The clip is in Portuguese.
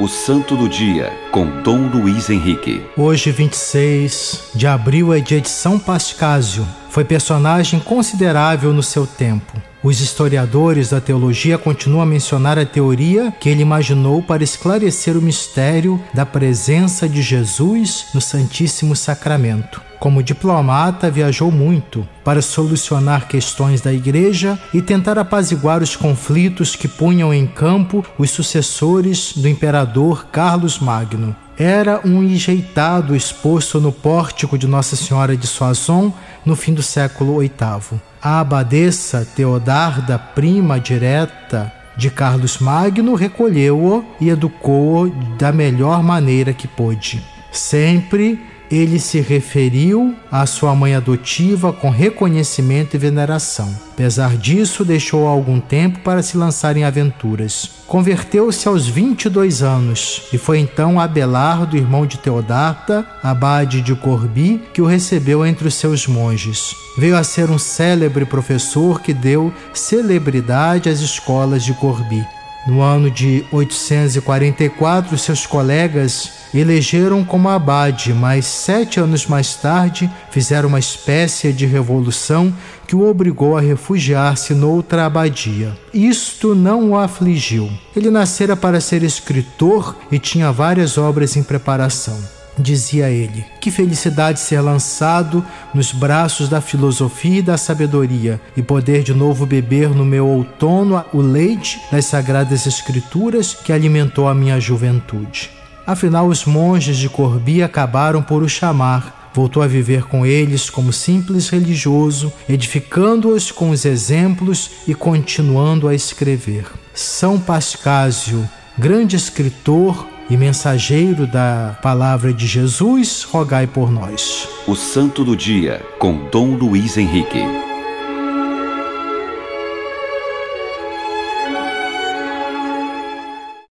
O Santo do Dia, com Dom Luiz Henrique. Hoje, 26 de abril, é dia de São Pascásio. Foi personagem considerável no seu tempo. Os historiadores da teologia continuam a mencionar a teoria que ele imaginou para esclarecer o mistério da presença de Jesus no Santíssimo Sacramento. Como diplomata, viajou muito para solucionar questões da igreja e tentar apaziguar os conflitos que punham em campo os sucessores do imperador Carlos Magno. Era um enjeitado exposto no pórtico de Nossa Senhora de Soissons no fim do século VIII. A abadesa Teodarda, prima direta de Carlos Magno, recolheu-o e educou-o da melhor maneira que pôde. Sempre ele se referiu à sua mãe adotiva com reconhecimento e veneração. Apesar disso, deixou algum tempo para se lançar em aventuras. Converteu-se aos 22 anos e foi então Abelardo, irmão de Teodata, abade de Corbi, que o recebeu entre os seus monges. Veio a ser um célebre professor que deu celebridade às escolas de Corbi. No ano de 844, seus colegas elegeram como abade, mas sete anos mais tarde fizeram uma espécie de revolução que o obrigou a refugiar-se noutra abadia. Isto não o afligiu. Ele nascera para ser escritor e tinha várias obras em preparação dizia ele. Que felicidade ser lançado nos braços da filosofia e da sabedoria e poder de novo beber no meu outono o leite das sagradas escrituras que alimentou a minha juventude. Afinal, os monges de Corbi acabaram por o chamar. Voltou a viver com eles como simples religioso, edificando-os com os exemplos e continuando a escrever. São Pascásio, grande escritor, e mensageiro da palavra de Jesus, rogai por nós. O Santo do Dia, com Dom Luiz Henrique.